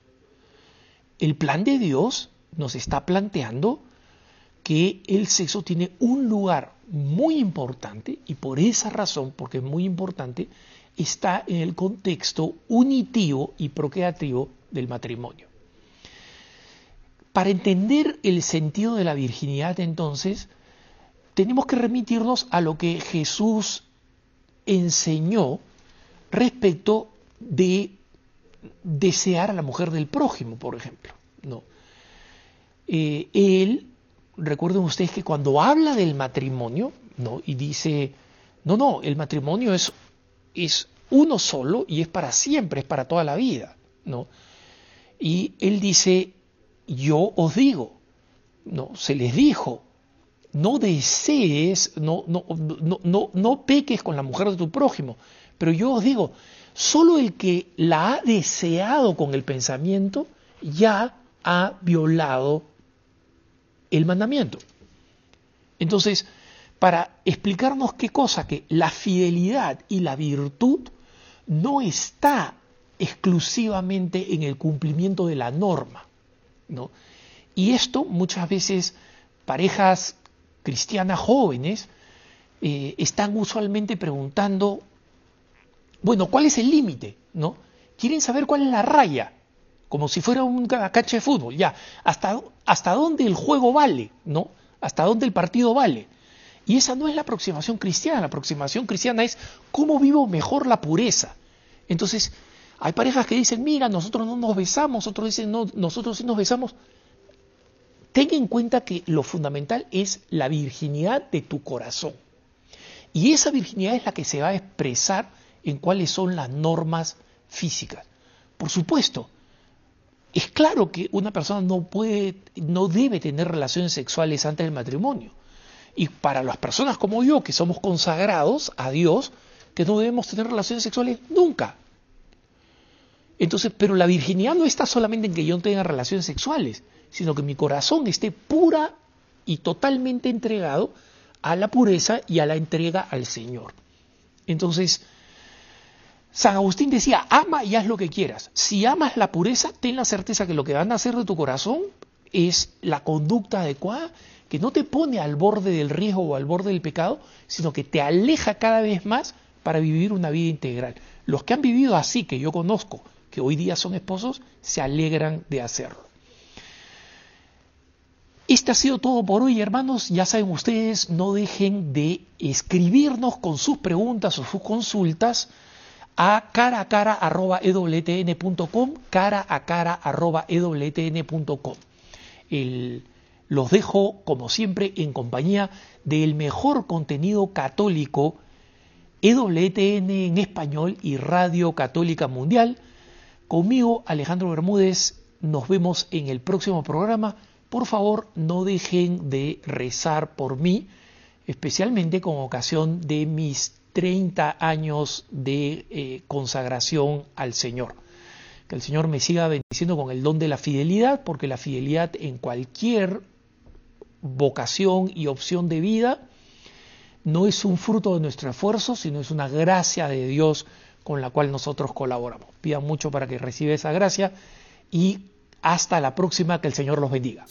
el plan de Dios nos está planteando que el sexo tiene un lugar muy importante y por esa razón, porque es muy importante, está en el contexto unitivo y procreativo del matrimonio. Para entender el sentido de la virginidad entonces, tenemos que remitirnos a lo que Jesús enseñó respecto de desear a la mujer del prójimo, por ejemplo. No. Eh, él recuerden ustedes que cuando habla del matrimonio, ¿no? Y dice, no, no, el matrimonio es, es uno solo y es para siempre, es para toda la vida, ¿no? Y él dice, yo os digo, no, se les dijo, no desees, no, no, no, no, no peques con la mujer de tu prójimo, pero yo os digo, solo el que la ha deseado con el pensamiento ya ha violado el mandamiento. Entonces, para explicarnos qué cosa, que la fidelidad y la virtud no está exclusivamente en el cumplimiento de la norma. ¿no? Y esto muchas veces parejas cristianas jóvenes eh, están usualmente preguntando, bueno, ¿cuál es el límite? ¿no? Quieren saber cuál es la raya como si fuera un cancha de fútbol, ya, hasta, hasta dónde el juego vale, ¿no? Hasta dónde el partido vale. Y esa no es la aproximación cristiana, la aproximación cristiana es cómo vivo mejor la pureza. Entonces, hay parejas que dicen, mira, nosotros no nos besamos, otros dicen, no, nosotros sí nos besamos. Ten en cuenta que lo fundamental es la virginidad de tu corazón. Y esa virginidad es la que se va a expresar en cuáles son las normas físicas. Por supuesto, es claro que una persona no puede, no debe tener relaciones sexuales antes del matrimonio. Y para las personas como yo, que somos consagrados a Dios, que no debemos tener relaciones sexuales nunca. Entonces, pero la virginidad no está solamente en que yo no tenga relaciones sexuales, sino que mi corazón esté pura y totalmente entregado a la pureza y a la entrega al Señor. Entonces, San Agustín decía, ama y haz lo que quieras. Si amas la pureza, ten la certeza que lo que van a hacer de tu corazón es la conducta adecuada, que no te pone al borde del riesgo o al borde del pecado, sino que te aleja cada vez más para vivir una vida integral. Los que han vivido así, que yo conozco, que hoy día son esposos, se alegran de hacerlo. Este ha sido todo por hoy, hermanos. Ya saben ustedes, no dejen de escribirnos con sus preguntas o sus consultas a cara a cara arroba ewtn.com, cara a cara arroba ewtn.com. Los dejo, como siempre, en compañía del mejor contenido católico, EWTN en español y Radio Católica Mundial. Conmigo, Alejandro Bermúdez, nos vemos en el próximo programa. Por favor, no dejen de rezar por mí, especialmente con ocasión de mis 30 años de eh, consagración al Señor. Que el Señor me siga bendiciendo con el don de la fidelidad, porque la fidelidad en cualquier vocación y opción de vida no es un fruto de nuestro esfuerzo, sino es una gracia de Dios con la cual nosotros colaboramos. Pidan mucho para que reciba esa gracia y hasta la próxima, que el Señor los bendiga.